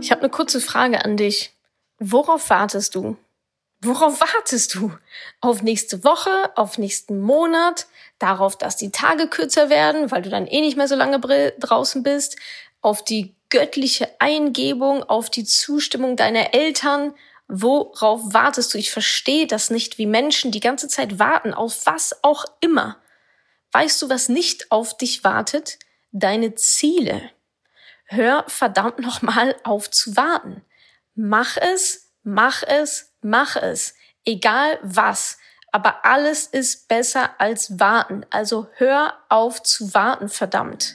Ich habe eine kurze Frage an dich. Worauf wartest du? Worauf wartest du? Auf nächste Woche, auf nächsten Monat, darauf, dass die Tage kürzer werden, weil du dann eh nicht mehr so lange draußen bist, auf die göttliche Eingebung, auf die Zustimmung deiner Eltern. Worauf wartest du? Ich verstehe das nicht, wie Menschen die ganze Zeit warten, auf was auch immer. Weißt du, was nicht auf dich wartet? Deine Ziele. Hör verdammt nochmal auf zu warten. Mach es, mach es, mach es. Egal was. Aber alles ist besser als warten. Also hör auf zu warten, verdammt.